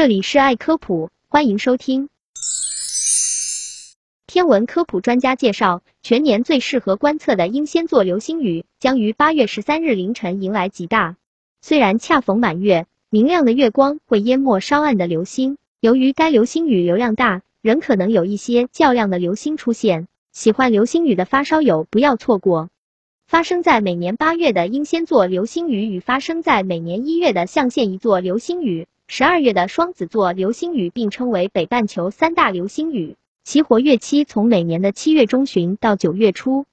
这里是爱科普，欢迎收听。天文科普专家介绍，全年最适合观测的英仙座流星雨将于八月十三日凌晨迎来极大。虽然恰逢满月，明亮的月光会淹没稍暗的流星，由于该流星雨流量大，仍可能有一些较亮的流星出现。喜欢流星雨的发烧友不要错过。发生在每年八月的英仙座流星雨与发生在每年一月的象限一座流星雨、十二月的双子座流星雨并称为北半球三大流星雨，其活跃期从每年的七月中旬到九月初。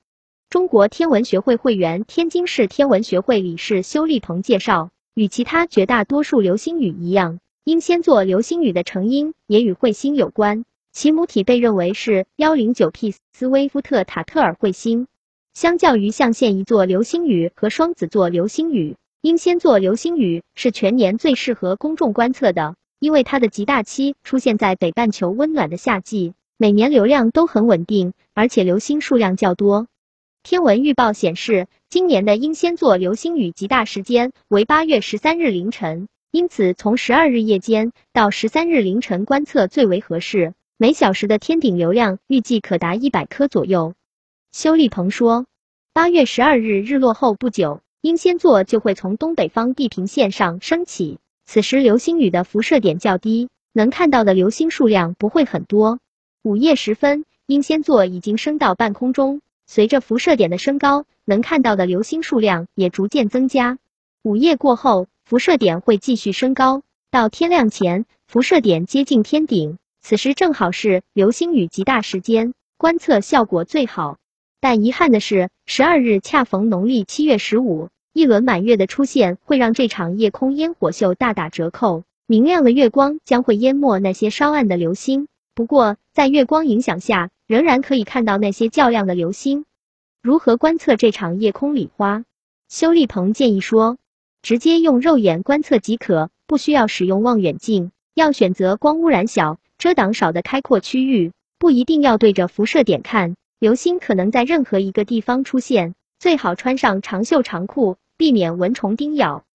中国天文学会会员、天津市天文学会理事修立鹏介绍，与其他绝大多数流星雨一样，英仙座流星雨的成因也与彗星有关，其母体被认为是幺零九 P 斯威夫特塔特尔彗星。相较于象限一座流星雨和双子座流星雨，英仙座流星雨是全年最适合公众观测的，因为它的极大期出现在北半球温暖的夏季，每年流量都很稳定，而且流星数量较多。天文预报显示，今年的英仙座流星雨极大时间为八月十三日凌晨，因此从十二日夜间到十三日凌晨观测最为合适。每小时的天顶流量预计可达一百颗左右。修立鹏说，八月十二日日落后不久，英仙座就会从东北方地平线上升起。此时流星雨的辐射点较低，能看到的流星数量不会很多。午夜时分，英仙座已经升到半空中，随着辐射点的升高，能看到的流星数量也逐渐增加。午夜过后，辐射点会继续升高，到天亮前，辐射点接近天顶，此时正好是流星雨极大时间，观测效果最好。但遗憾的是，十二日恰逢农历七月十五，一轮满月的出现会让这场夜空烟火秀大打折扣。明亮的月光将会淹没那些稍暗的流星，不过在月光影响下，仍然可以看到那些较亮的流星。如何观测这场夜空礼花？修立鹏建议说，直接用肉眼观测即可，不需要使用望远镜。要选择光污染小、遮挡少的开阔区域，不一定要对着辐射点看。流星可能在任何一个地方出现，最好穿上长袖长裤，避免蚊虫叮咬。